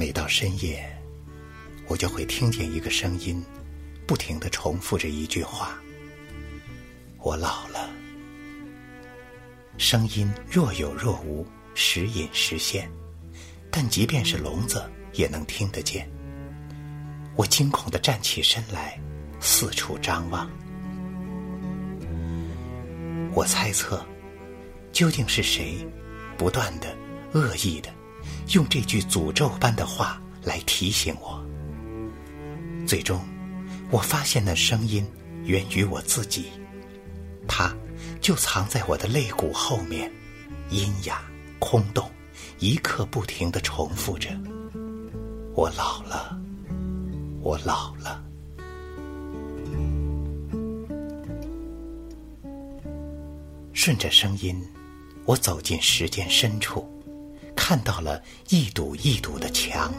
每到深夜，我就会听见一个声音，不停的重复着一句话：“我老了。”声音若有若无，时隐时现，但即便是聋子也能听得见。我惊恐的站起身来，四处张望。我猜测，究竟是谁，不断的、恶意的，用这句诅咒般的话来提醒我。最终，我发现那声音源于我自己，它就藏在我的肋骨后面，阴哑、空洞，一刻不停的重复着：“我老了，我老了。”顺着声音，我走进时间深处，看到了一堵一堵的墙。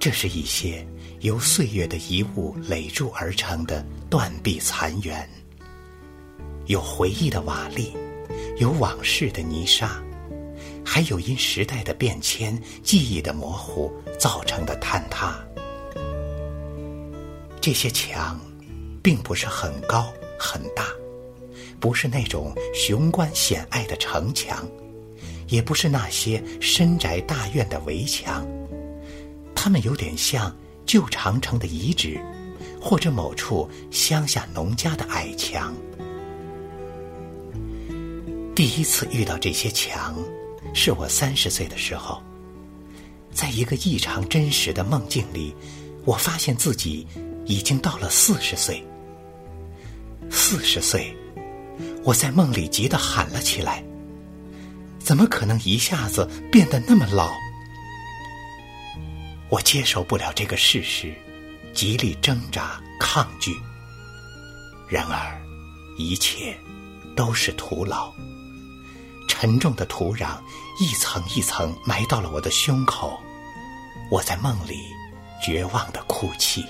这是一些由岁月的遗物垒筑而成的断壁残垣，有回忆的瓦砾，有往事的泥沙，还有因时代的变迁、记忆的模糊造成的坍塌。这些墙，并不是很高很大。不是那种雄关险隘的城墙，也不是那些深宅大院的围墙，它们有点像旧长城的遗址，或者某处乡下农家的矮墙。第一次遇到这些墙，是我三十岁的时候，在一个异常真实的梦境里，我发现自己已经到了四十岁。四十岁。我在梦里急得喊了起来：“怎么可能一下子变得那么老？”我接受不了这个事实，极力挣扎抗拒。然而，一切都是徒劳。沉重的土壤一层一层埋到了我的胸口，我在梦里绝望的哭泣。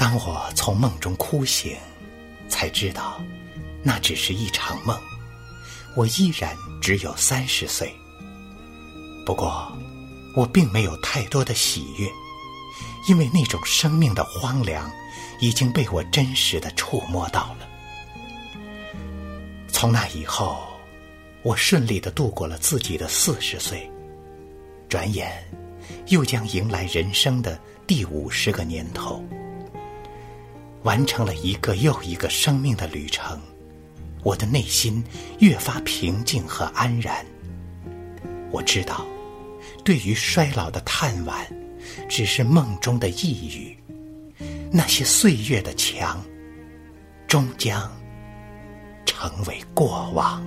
当我从梦中哭醒，才知道，那只是一场梦。我依然只有三十岁。不过，我并没有太多的喜悦，因为那种生命的荒凉已经被我真实的触摸到了。从那以后，我顺利的度过了自己的四十岁，转眼又将迎来人生的第五十个年头。完成了一个又一个生命的旅程，我的内心越发平静和安然。我知道，对于衰老的叹惋，只是梦中的呓语。那些岁月的墙，终将成为过往。